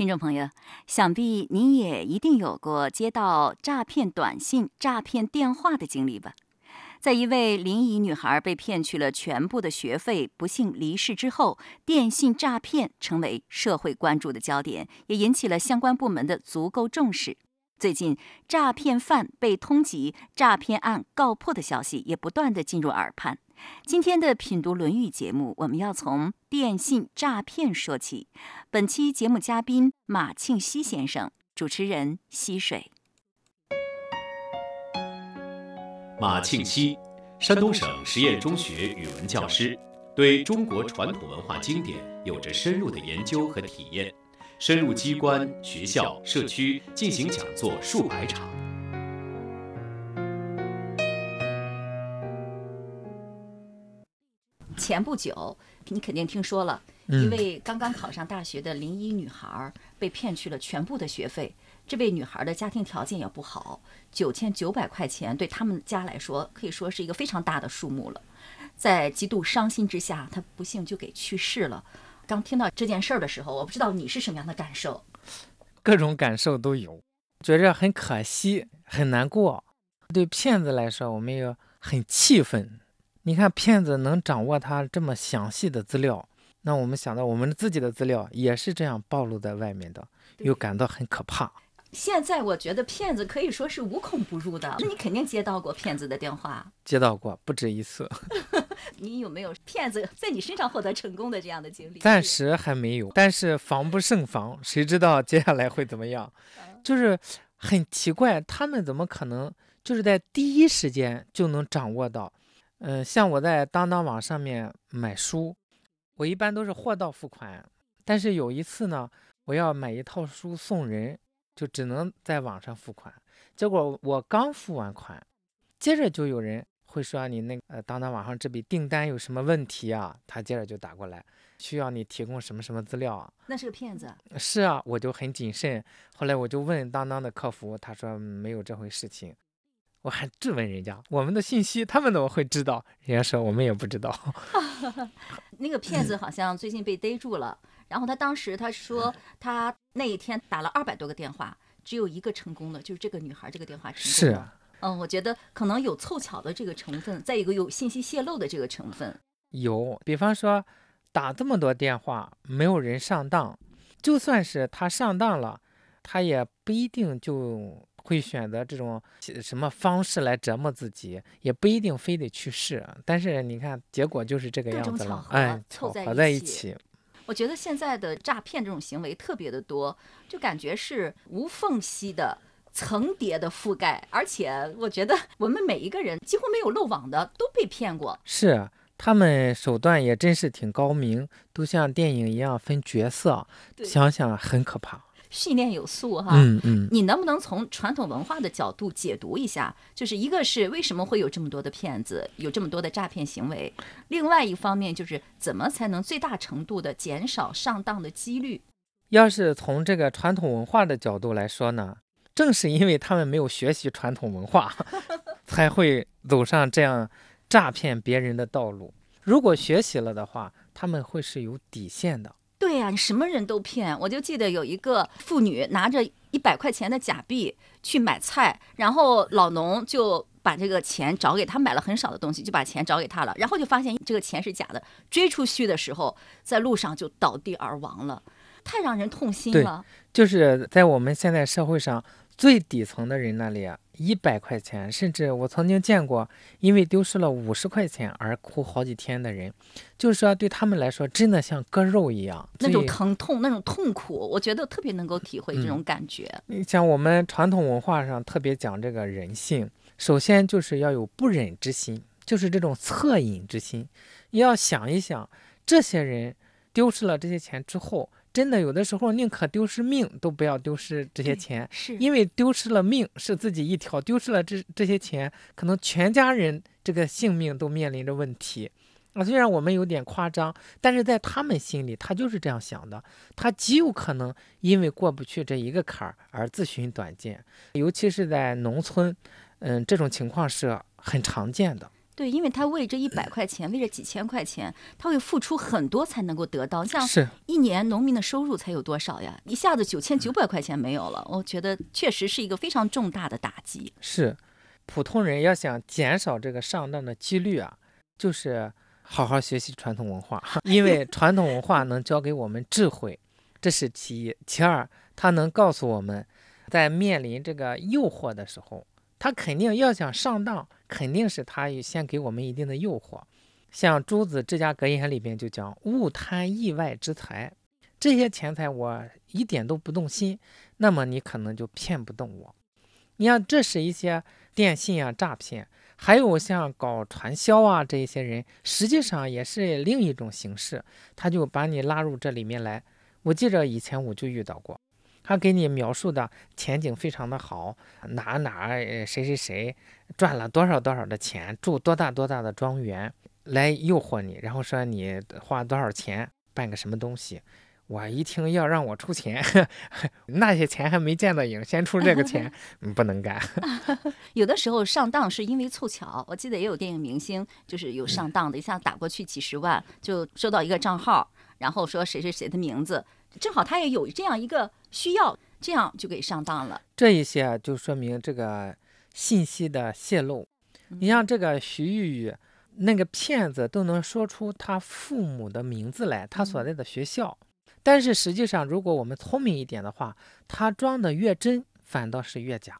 听众朋友，想必你也一定有过接到诈骗短信、诈骗电话的经历吧？在一位临沂女孩被骗去了全部的学费，不幸离世之后，电信诈骗成为社会关注的焦点，也引起了相关部门的足够重视。最近，诈骗犯被通缉、诈骗案告破的消息也不断的进入耳畔。今天的品读《论语》节目，我们要从电信诈骗说起。本期节目嘉宾马庆西先生，主持人溪水。马庆西，山东省实验中学语文教师，对中国传统文化经典有着深入的研究和体验，深入机关、学校、社区进行讲座数百场。前不久，你肯定听说了一位刚刚考上大学的临沂女孩被骗去了全部的学费。这位女孩的家庭条件也不好，九千九百块钱对他们家来说可以说是一个非常大的数目了。在极度伤心之下，她不幸就给去世了。刚听到这件事儿的时候，我不知道你是什么样的感受？各种感受都有，觉着很可惜，很难过。对骗子来说，我们也很气愤。你看，骗子能掌握他这么详细的资料，那我们想到我们自己的资料也是这样暴露在外面的，又感到很可怕。现在我觉得骗子可以说是无孔不入的，那你肯定接到过骗子的电话，接到过不止一次。你有没有骗子在你身上获得成功的这样的经历？暂时还没有，但是防不胜防，谁知道接下来会怎么样？就是很奇怪，他们怎么可能就是在第一时间就能掌握到？嗯，像我在当当网上面买书，我一般都是货到付款。但是有一次呢，我要买一套书送人，就只能在网上付款。结果我刚付完款，接着就有人会说你那呃当当网上这笔订单有什么问题啊？他接着就打过来，需要你提供什么什么资料啊？那是个骗子。是啊，我就很谨慎。后来我就问当当的客服，他说没有这回事情。我还质问人家，我们的信息他们怎么会知道？人家说我们也不知道。那个骗子好像最近被逮住了，然后他当时他说他那一天打了二百多个电话，只有一个成功的，就是这个女孩这个电话成功了。是，嗯，我觉得可能有凑巧的这个成分，再一个有信息泄露的这个成分。有，比方说打这么多电话没有人上当，就算是他上当了，他也不一定就。会选择这种什么方式来折磨自己，也不一定非得去试。但是你看，结果就是这个样子了。哎，凑在一起。我觉得现在的诈骗这种行为特别的多，就感觉是无缝隙的、层叠的覆盖。而且我觉得我们每一个人几乎没有漏网的都被骗过。是，他们手段也真是挺高明，都像电影一样分角色，想想很可怕。训练有素哈，嗯嗯，你能不能从传统文化的角度解读一下？就是一个是为什么会有这么多的骗子，有这么多的诈骗行为；另外一方面就是怎么才能最大程度的减少上当的几率？要是从这个传统文化的角度来说呢，正是因为他们没有学习传统文化，才会走上这样诈骗别人的道路。如果学习了的话，他们会是有底线的。对呀，你什么人都骗。我就记得有一个妇女拿着一百块钱的假币去买菜，然后老农就把这个钱找给他，买了很少的东西，就把钱找给他了，然后就发现这个钱是假的。追出去的时候，在路上就倒地而亡了，太让人痛心了。就是在我们现在社会上最底层的人那里啊。一百块钱，甚至我曾经见过因为丢失了五十块钱而哭好几天的人，就是说对他们来说，真的像割肉一样，那种疼痛，那种痛苦，我觉得特别能够体会这种感觉。你像我们传统文化上特别讲这个人性，首先就是要有不忍之心，就是这种恻隐之心。你要想一想，这些人丢失了这些钱之后。真的有的时候宁可丢失命都不要丢失这些钱，是因为丢失了命是自己一条，丢失了这这些钱，可能全家人这个性命都面临着问题。啊，虽然我们有点夸张，但是在他们心里，他就是这样想的。他极有可能因为过不去这一个坎儿而自寻短见，尤其是在农村，嗯，这种情况是很常见的。对，因为他为这一百块钱，为这几千块钱，他会付出很多才能够得到。像是一年农民的收入才有多少呀？一下子九千九百块钱没有了，我觉得确实是一个非常重大的打击。是，普通人要想减少这个上当的几率啊，就是好好学习传统文化，因为传统文化能教给我们智慧，这是其一。其二，它能告诉我们，在面临这个诱惑的时候，他肯定要想上当，肯定是他先给我们一定的诱惑。像朱子《治家格言》里边就讲：“勿贪意外之财，这些钱财我一点都不动心，那么你可能就骗不动我。”你看，这是一些电信啊诈骗，还有像搞传销啊这一些人，实际上也是另一种形式，他就把你拉入这里面来。我记着以前我就遇到过，他给你描述的前景非常的好，哪哪谁谁谁赚了多少多少的钱，住多大多大的庄园，来诱惑你，然后说你花多少钱办个什么东西。我一听要让我出钱，那些钱还没见到影，先出这个钱，不能干。有的时候上当是因为凑巧，我记得也有电影明星就是有上当的，一下打过去几十万，就收到一个账号，然后说谁谁谁的名字，正好他也有这样一个需要，这样就给上当了。这一些就说明这个信息的泄露。你像这个徐玉玉，那个骗子都能说出他父母的名字来，他所在的学校。但是实际上，如果我们聪明一点的话，他装的越真，反倒是越假。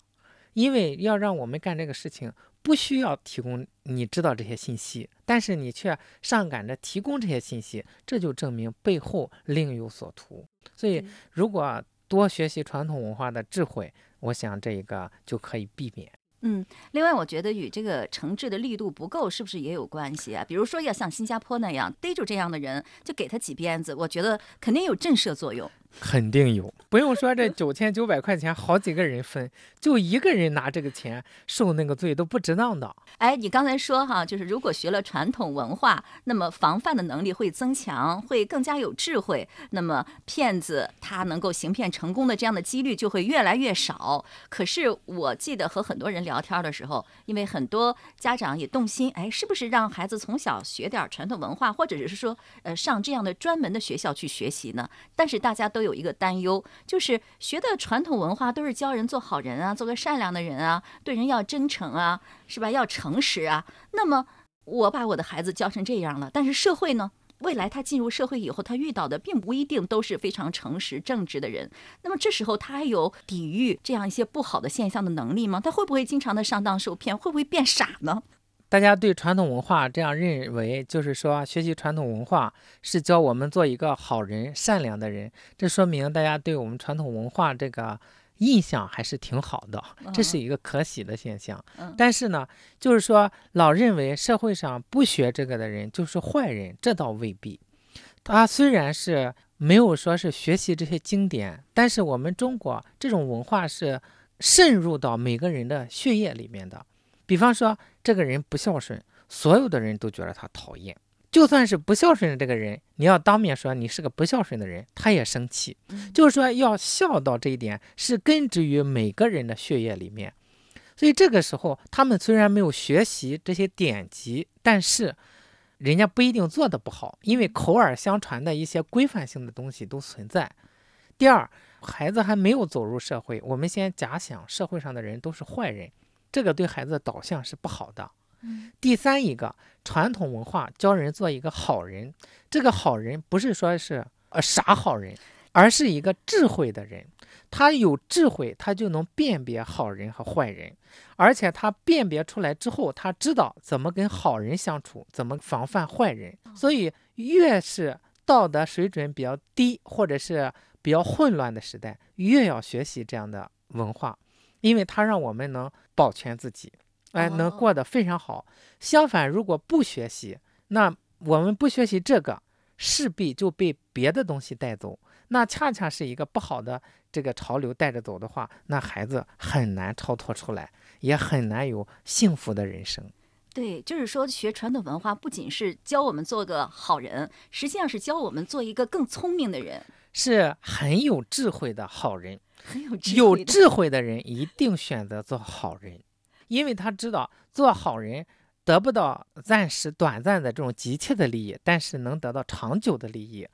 因为要让我们干这个事情，不需要提供你知道这些信息，但是你却上赶着提供这些信息，这就证明背后另有所图。所以，如果多学习传统文化的智慧，我想这一个就可以避免。嗯，另外我觉得与这个惩治的力度不够是不是也有关系啊？比如说要像新加坡那样逮住这样的人，就给他几鞭子，我觉得肯定有震慑作用。肯定有，不用说这九千九百块钱好几个人分，就一个人拿这个钱受那个罪都不值当的。哎，你刚才说哈，就是如果学了传统文化，那么防范的能力会增强，会更加有智慧，那么骗子他能够行骗成功的这样的几率就会越来越少。可是我记得和很多人聊天的时候，因为很多家长也动心，哎，是不是让孩子从小学点传统文化，或者是说呃上这样的专门的学校去学习呢？但是大家都。都有一个担忧，就是学的传统文化都是教人做好人啊，做个善良的人啊，对人要真诚啊，是吧？要诚实啊。那么我把我的孩子教成这样了，但是社会呢？未来他进入社会以后，他遇到的并不一定都是非常诚实正直的人。那么这时候他还有抵御这样一些不好的现象的能力吗？他会不会经常的上当受骗？会不会变傻呢？大家对传统文化这样认为，就是说学习传统文化是教我们做一个好人、善良的人。这说明大家对我们传统文化这个印象还是挺好的，这是一个可喜的现象。但是呢，就是说老认为社会上不学这个的人就是坏人，这倒未必。他虽然是没有说是学习这些经典，但是我们中国这种文化是渗入到每个人的血液里面的。比方说，这个人不孝顺，所有的人都觉得他讨厌。就算是不孝顺的这个人，你要当面说你是个不孝顺的人，他也生气。就是说，要孝道这一点是根植于每个人的血液里面。所以这个时候，他们虽然没有学习这些典籍，但是人家不一定做得不好，因为口耳相传的一些规范性的东西都存在。第二，孩子还没有走入社会，我们先假想社会上的人都是坏人。这个对孩子的导向是不好的。第三一个传统文化教人做一个好人，这个好人不是说是呃傻好人，而是一个智慧的人。他有智慧，他就能辨别好人和坏人，而且他辨别出来之后，他知道怎么跟好人相处，怎么防范坏人。所以，越是道德水准比较低或者是比较混乱的时代，越要学习这样的文化。因为它让我们能保全自己，哎，能过得非常好。相反，如果不学习，那我们不学习这个，势必就被别的东西带走。那恰恰是一个不好的这个潮流带着走的话，那孩子很难超脱出来，也很难有幸福的人生。对，就是说学传统文化不仅是教我们做个好人，实际上是教我们做一个更聪明的人，是很有智慧的好人。很有智有智慧的人一定选择做好人，因为他知道做好人得不到暂时短暂的这种急切的利益，但是能得到长久的利益，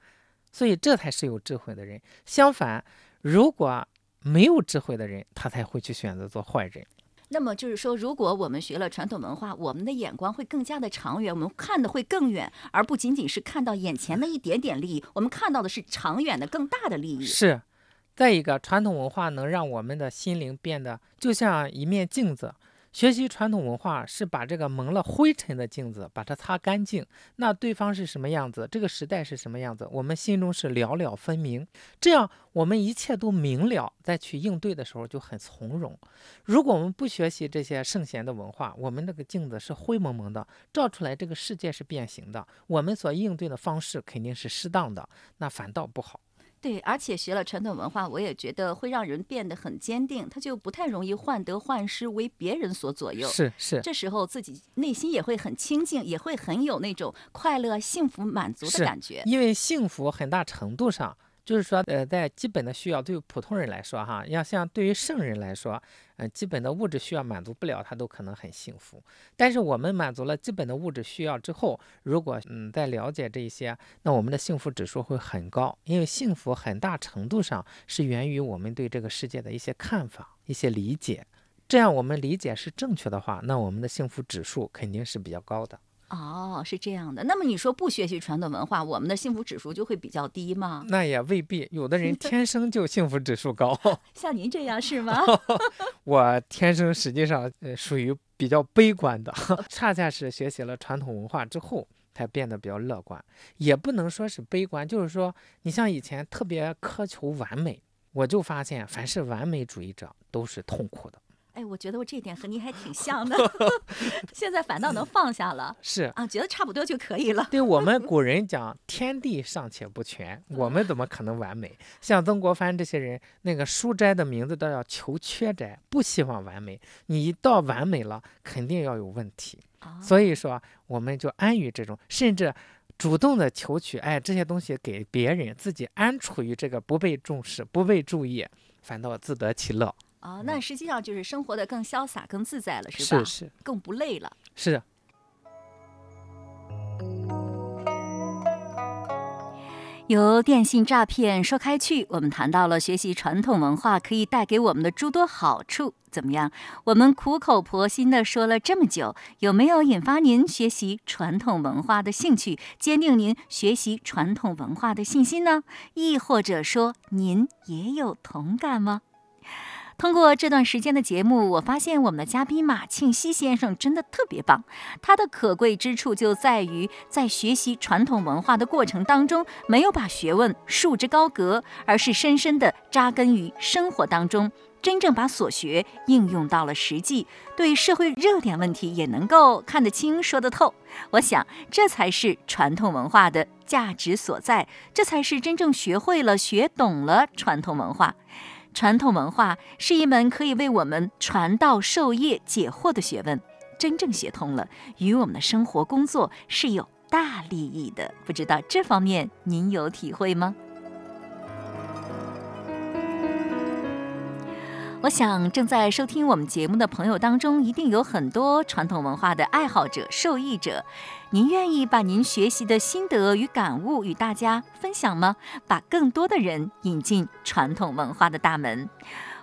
所以这才是有智慧的人。相反，如果没有智慧的人，他才会去选择做坏人。那么就是说，如果我们学了传统文化，我们的眼光会更加的长远，我们看的会更远，而不仅仅是看到眼前的一点点利益，我们看到的是长远的、更大的利益。是，再一个，传统文化能让我们的心灵变得就像一面镜子。学习传统文化是把这个蒙了灰尘的镜子把它擦干净，那对方是什么样子，这个时代是什么样子，我们心中是了了分明。这样我们一切都明了，再去应对的时候就很从容。如果我们不学习这些圣贤的文化，我们那个镜子是灰蒙蒙的，照出来这个世界是变形的，我们所应对的方式肯定是适当的，那反倒不好。对，而且学了传统文化，我也觉得会让人变得很坚定，他就不太容易患得患失，为别人所左右。是是，这时候自己内心也会很清静，也会很有那种快乐、幸福、满足的感觉。因为幸福很大程度上。就是说，呃，在基本的需要，对于普通人来说，哈，要像对于圣人来说，嗯，基本的物质需要满足不了，他都可能很幸福。但是我们满足了基本的物质需要之后，如果嗯再了解这些，那我们的幸福指数会很高，因为幸福很大程度上是源于我们对这个世界的一些看法、一些理解。这样我们理解是正确的话，那我们的幸福指数肯定是比较高的。哦，是这样的。那么你说不学习传统文化，我们的幸福指数就会比较低吗？那也未必，有的人天生就幸福指数高。像您这样是吗？我天生实际上呃属于比较悲观的，恰恰是学习了传统文化之后才变得比较乐观。也不能说是悲观，就是说你像以前特别苛求完美，我就发现凡是完美主义者都是痛苦的。哎，我觉得我这点和您还挺像的，现在反倒能放下了。是啊，觉得差不多就可以了。对我们 古人讲，天地尚且不全，我们怎么可能完美？像曾国藩这些人，那个书斋的名字都要求缺斋，不希望完美。你一到完美了，肯定要有问题。所以说，我们就安于这种，甚至主动的求取，哎，这些东西给别人，自己安处于这个不被重视、不被注意，反倒自得其乐。哦，那实际上就是生活的更潇洒、更自在了，是吧？是是，更不累了。是。由电信诈骗说开去，我们谈到了学习传统文化可以带给我们的诸多好处。怎么样？我们苦口婆心的说了这么久，有没有引发您学习传统文化的兴趣，坚定您学习传统文化的信心呢？亦或者说，您也有同感吗？通过这段时间的节目，我发现我们的嘉宾马庆西先生真的特别棒。他的可贵之处就在于，在学习传统文化的过程当中，没有把学问束之高阁，而是深深地扎根于生活当中，真正把所学应用到了实际，对社会热点问题也能够看得清、说得透。我想，这才是传统文化的价值所在，这才是真正学会了、学懂了传统文化。传统文化是一门可以为我们传道授业解惑的学问，真正学通了，与我们的生活工作是有大利益的。不知道这方面您有体会吗？我想，正在收听我们节目的朋友当中，一定有很多传统文化的爱好者、受益者。您愿意把您学习的心得与感悟与大家分享吗？把更多的人引进传统文化的大门。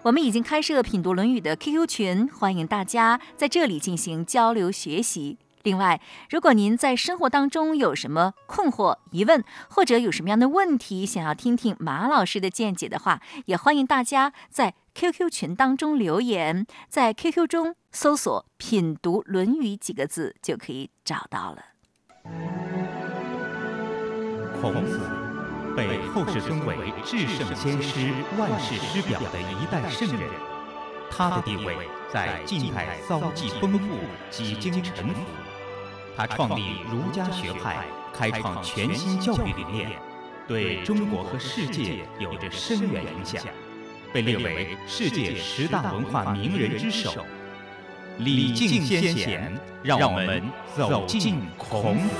我们已经开设品读《论语》的 QQ 群，欢迎大家在这里进行交流学习。另外，如果您在生活当中有什么困惑、疑问，或者有什么样的问题想要听听马老师的见解的话，也欢迎大家在 QQ 群当中留言，在 QQ 中搜索“品读论语”几个字就可以找到了。孔子被后世尊为至圣先师、万世师表的一代圣人，他的地位在近代遭际丰富，几经沉浮。他创立儒家学派，开创全新教育理念，对中国和世界有着深远影响，被列为世界十大文化名人之首。礼敬先贤，让我们走进孔子。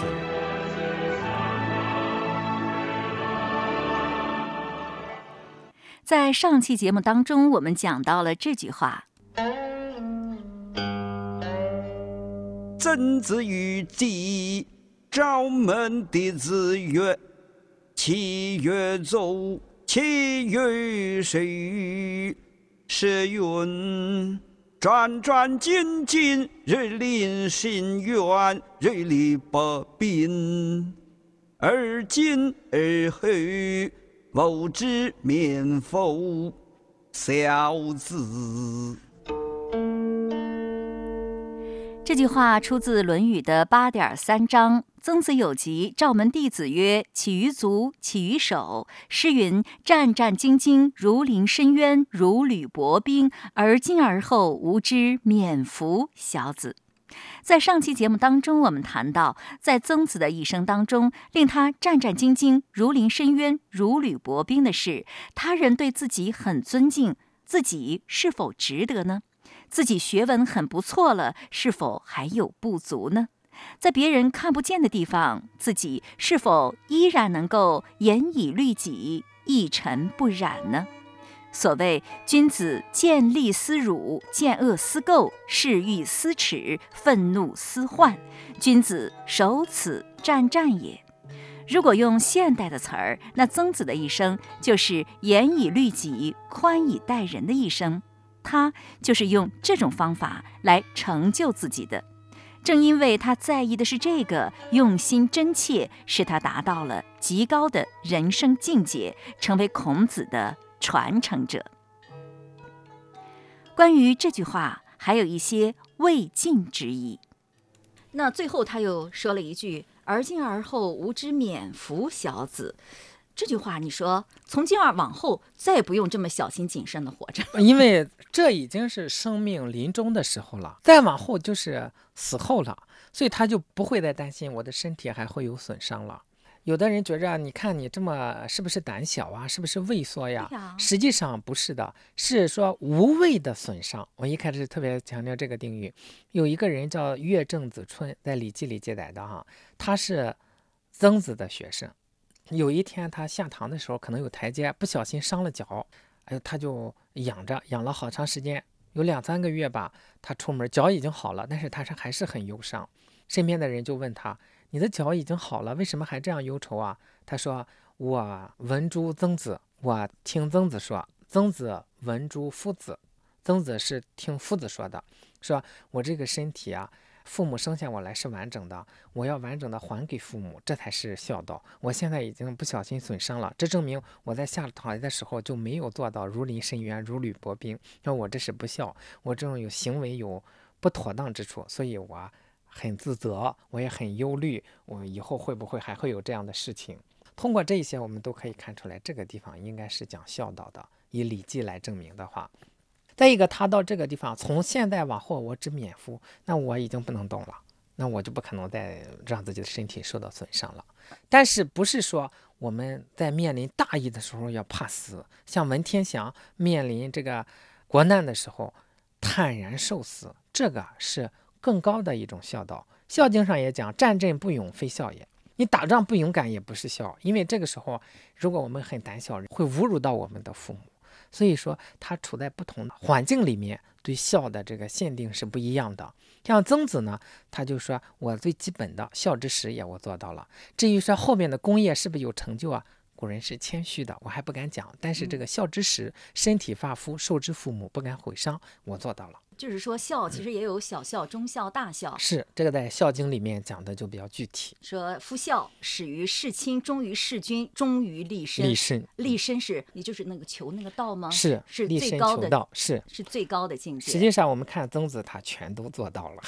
在上期节目当中，我们讲到了这句话。曾子于季，昭门弟子曰：“其曰周，其曰谁？”诗云：“转转进进，日临深渊，日离百宾。而今而后，吾之免否，小子。”这句话出自《论语》的八点三章。曾子有疾，召门弟子曰：“起于足，起于手。”诗云：“战战兢兢，如临深渊，如履薄冰。而今而后，吾之免服小子。”在上期节目当中，我们谈到，在曾子的一生当中，令他战战兢兢、如临深渊、如履薄冰的是，他人对自己很尊敬，自己是否值得呢？自己学问很不错了，是否还有不足呢？在别人看不见的地方，自己是否依然能够严以律己、一尘不染呢？所谓“君子见利思辱，见恶思垢，视欲思耻，愤怒思患”，君子守此战战也。如果用现代的词儿，那曾子的一生就是严以律己、宽以待人的一生。他就是用这种方法来成就自己的，正因为他在意的是这个，用心真切，使他达到了极高的人生境界，成为孔子的传承者。关于这句话，还有一些未尽之意。那最后他又说了一句：“而今而后，吾之免福小子。”这句话，你说从今儿往后再也不用这么小心谨慎的活着，因为这已经是生命临终的时候了，再往后就是死后了，所以他就不会再担心我的身体还会有损伤了。有的人觉着，你看你这么是不是胆小啊？是不是畏缩呀？实际上不是的，是说无谓的损伤。我一开始特别强调这个定义。有一个人叫乐正子春，在《礼记》里记载的哈，他是曾子的学生。有一天，他下堂的时候可能有台阶，不小心伤了脚，哎，他就养着，养了好长时间，有两三个月吧。他出门脚已经好了，但是他是还是很忧伤。身边的人就问他：“你的脚已经好了，为什么还这样忧愁啊？”他说：“我闻诸曾子，我听曾子说，曾子闻诸夫子，曾子是听夫子说的，说我这个身体啊。”父母生下我来是完整的，我要完整的还给父母，这才是孝道。我现在已经不小心损伤了，这证明我在下台的时候就没有做到如临深渊、如履薄冰。那我这是不孝，我这种有行为有不妥当之处，所以我很自责，我也很忧虑，我以后会不会还会有这样的事情？通过这些，我们都可以看出来，这个地方应该是讲孝道的。以《礼记》来证明的话。再一个，他到这个地方，从现在往后，我只免服，那我已经不能动了，那我就不可能再让自己的身体受到损伤了。但是不是说我们在面临大义的时候要怕死，像文天祥面临这个国难的时候坦然受死，这个是更高的一种孝道。《孝经》上也讲：“战阵不勇，非孝也。”你打仗不勇敢也不是孝，因为这个时候如果我们很胆小，会侮辱到我们的父母。所以说，他处在不同的环境里面，对孝的这个限定是不一样的。像曾子呢，他就说我最基本的孝之始也我做到了。至于说后面的功业是不是有成就啊？古人是谦虚的，我还不敢讲。但是这个孝之始，身体发肤受之父母，不敢毁伤，我做到了。就是说，孝其实也有小孝、中孝、大孝。是这个在《孝经》里面讲的就比较具体。说夫孝，始于事亲，忠于事君，忠于立身。立身，立身是，也就是那个求那个道吗？是，是最高的道，是是最高的境界。实际上，我们看曾子，他全都做到了。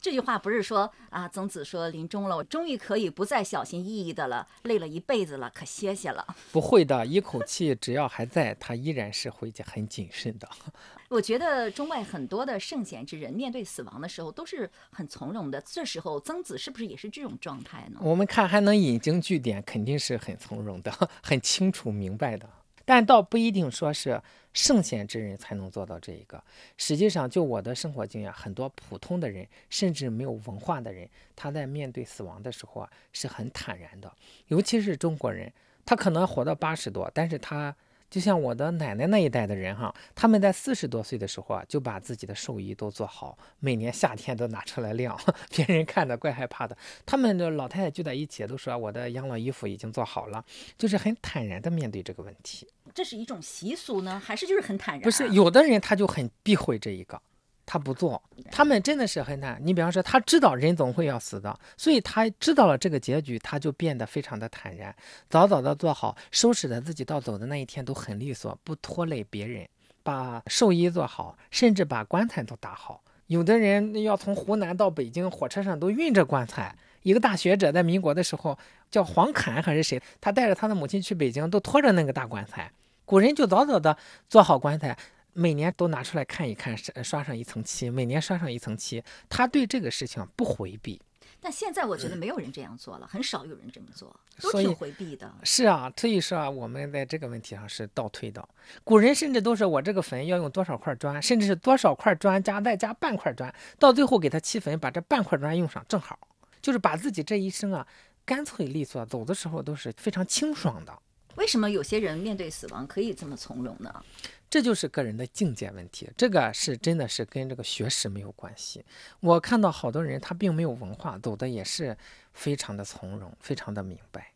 这句话不是说啊，曾子说临终了，我终于可以不再小心翼翼的了，累了一辈子了，可歇歇了。不会的，一口气只要还在，他依然是会很谨慎的。我觉得中外很多的圣贤之人面对死亡的时候都是很从容的，这时候曾子是不是也是这种状态呢？我们看还能引经据典，肯定是很从容的，很清楚明白的。但倒不一定说是圣贤之人才能做到这一个。实际上，就我的生活经验，很多普通的人，甚至没有文化的人，他在面对死亡的时候啊，是很坦然的。尤其是中国人，他可能活到八十多，但是他就像我的奶奶那一代的人哈，他们在四十多岁的时候啊，就把自己的寿衣都做好，每年夏天都拿出来晾，别人看着怪害怕的。他们的老太太聚在一起，都说我的养老衣服已经做好了，就是很坦然的面对这个问题。这是一种习俗呢，还是就是很坦然？不是，有的人他就很避讳这一个。他不做，他们真的是很坦。你比方说，他知道人总会要死的，所以他知道了这个结局，他就变得非常的坦然，早早的做好，收拾的自己到走的那一天都很利索，不拖累别人，把寿衣做好，甚至把棺材都打好。有的人要从湖南到北京，火车上都运着棺材。一个大学者在民国的时候叫黄侃还是谁，他带着他的母亲去北京，都拖着那个大棺材。古人就早早的做好棺材。每年都拿出来看一看，刷刷上一层漆。每年刷上一层漆，他对这个事情不回避。但现在我觉得没有人这样做了，很少有人这么做，都挺回避的。是啊，所以说啊，我们在这个问题上是倒退的。古人甚至都是我这个坟要用多少块砖，甚至是多少块砖加再加半块砖，到最后给他砌坟，把这半块砖用上正好，就是把自己这一生啊干脆利索，走的时候都是非常清爽的。为什么有些人面对死亡可以这么从容呢？这就是个人的境界问题，这个是真的是跟这个学识没有关系。我看到好多人他并没有文化，走的也是非常的从容，非常的明白。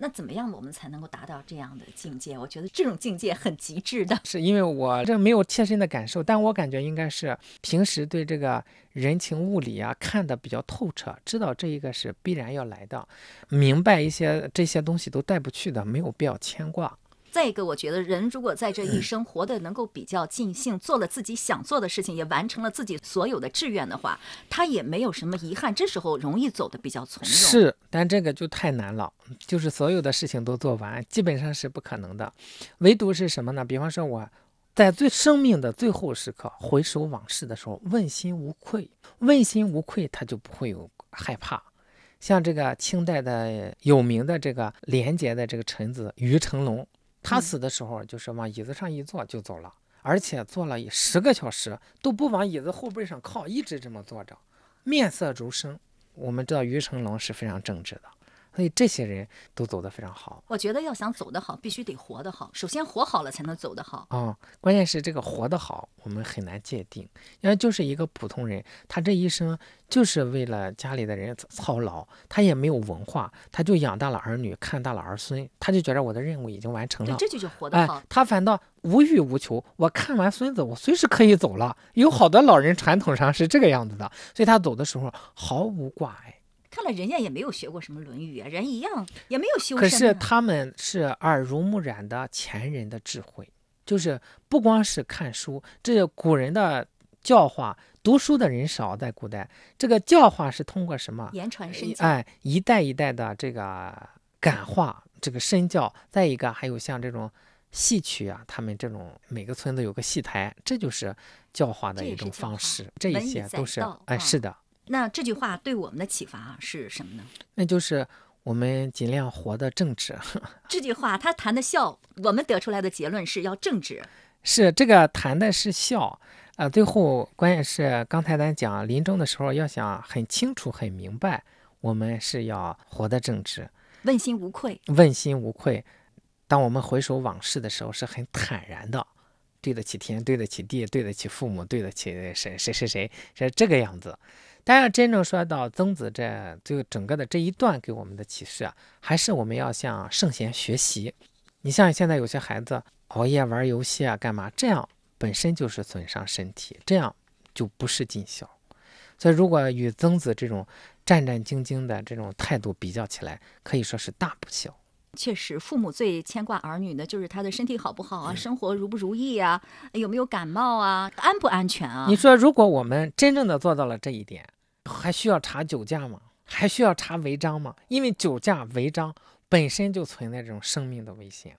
那怎么样我们才能够达到这样的境界？我觉得这种境界很极致的。是因为我这没有切身的感受，但我感觉应该是平时对这个人情物理啊看得比较透彻，知道这一个是必然要来的，明白一些这些东西都带不去的，没有必要牵挂。再一个，我觉得人如果在这一生活得能够比较尽兴，做了自己想做的事情，也完成了自己所有的志愿的话，他也没有什么遗憾。这时候容易走得比较从容。是，但这个就太难了，就是所有的事情都做完，基本上是不可能的。唯独是什么呢？比方说我在最生命的最后时刻回首往事的时候，问心无愧，问心无愧，他就不会有害怕。像这个清代的有名的这个廉洁的这个臣子于成龙。他死的时候，就是往椅子上一坐就走了，而且坐了十个小时都不往椅子后背上靠，一直这么坐着，面色如生。我们知道于成龙是非常正直的。所以这些人都走得非常好。我觉得要想走得好，必须得活得好。首先活好了，才能走得好。啊，关键是这个活得好，我们很难界定。因为就是一个普通人，他这一生就是为了家里的人操劳，他也没有文化，他就养大了儿女，看大了儿孙，他就觉得我的任务已经完成了。这就叫活得好。他反倒无欲无求，我看完孙子，我随时可以走了。有好多老人传统上是这个样子的，所以他走的时候毫无挂碍。看来人家也没有学过什么《论语》啊，人一样也没有修。可是他们是耳濡目染的前人的智慧，就是不光是看书，这古人的教化，读书的人少，在古代，这个教化是通过什么？言传身教。哎，一代一代的这个感化，这个身教。再一个，还有像这种戏曲啊，他们这种每个村子有个戏台，这就是教化的一种方式。这一些都是哎，是的。那这句话对我们的启发是什么呢？那就是我们尽量活得正直。这句话他谈的孝，我们得出来的结论是要正直。是这个谈的是孝，呃，最后关键是刚才咱讲临终的时候，要想很清楚、很明白，我们是要活得正直，问心无愧。问心无愧。当我们回首往事的时候，是很坦然的，对得起天，对得起地，对得起父母，对得起谁谁谁谁，是这个样子。但要真正说到曾子这就整个的这一段给我们的启示啊，还是我们要向圣贤学习。你像现在有些孩子熬夜玩游戏啊，干嘛？这样本身就是损伤身体，这样就不是尽孝。所以，如果与曾子这种战战兢兢的这种态度比较起来，可以说是大不孝。确实，父母最牵挂儿女的就是他的身体好不好啊，生活如不如意啊，有没有感冒啊，安不安全啊？你说，如果我们真正的做到了这一点，还需要查酒驾吗？还需要查违章吗？因为酒驾违章本身就存在这种生命的危险，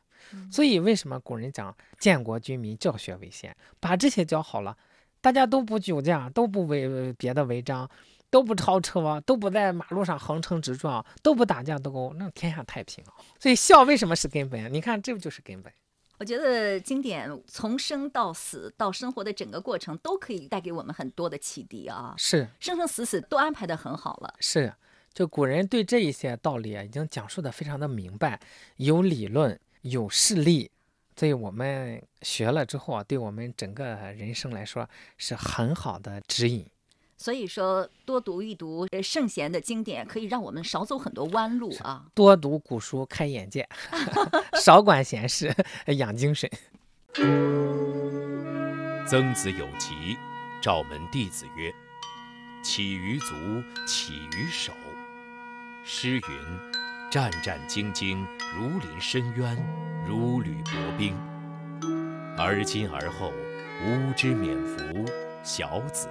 所以为什么古人讲建国军民教学为先？把这些教好了，大家都不酒驾，都不违别的违章，都不超车，都不在马路上横冲直撞，都不打架斗殴，那天下太平了。所以孝为什么是根本？你看，这不就是根本？我觉得经典从生到死到生活的整个过程都可以带给我们很多的启迪啊！是生生死死都安排的很好了。是，就古人对这一些道理啊，已经讲述的非常的明白，有理论，有事例，所以我们学了之后啊，对我们整个人生来说是很好的指引。所以说，多读一读圣贤的经典，可以让我们少走很多弯路啊。多读古书，开眼界；少管闲事，养精神。曾子有疾，召门弟子曰：“起于足，起于手。”诗云：“战战兢兢，如临深渊，如履薄冰。”而今而后，吾之免服，小子。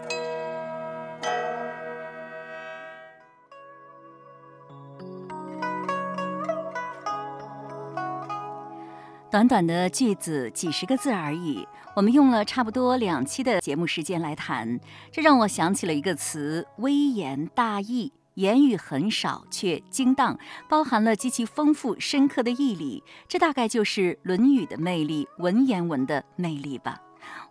短短的句子，几十个字而已，我们用了差不多两期的节目时间来谈，这让我想起了一个词——微言大义。言语很少，却精当，包含了极其丰富深刻的义理。这大概就是《论语》的魅力，文言文的魅力吧。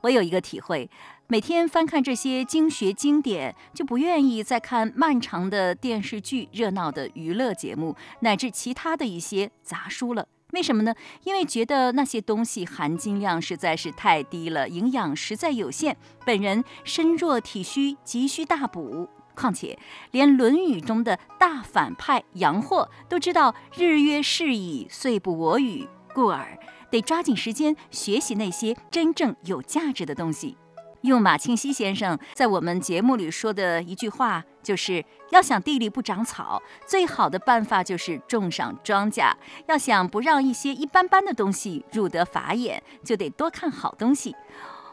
我有一个体会：每天翻看这些经学经典，就不愿意再看漫长的电视剧、热闹的娱乐节目，乃至其他的一些杂书了。为什么呢？因为觉得那些东西含金量实在是太低了，营养实在有限。本人身弱体虚，急需大补。况且，连《论语》中的大反派杨货都知道“日月逝矣，岁不我与”，故而得抓紧时间学习那些真正有价值的东西。用马庆西先生在我们节目里说的一句话，就是要想地里不长草，最好的办法就是种上庄稼；要想不让一些一般般的东西入得法眼，就得多看好东西。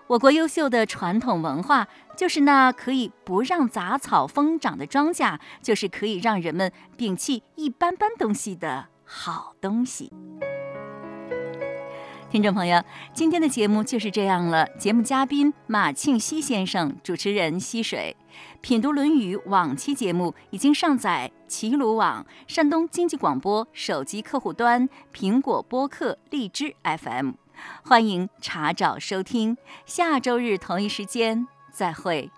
我国优秀的传统文化，就是那可以不让杂草疯长的庄稼，就是可以让人们摒弃一般般东西的好东西。听众朋友，今天的节目就是这样了。节目嘉宾马庆西先生，主持人溪水。品读《论语》往期节目已经上载齐鲁网、山东经济广播手机客户端、苹果播客、荔枝 FM，欢迎查找收听。下周日同一时间再会。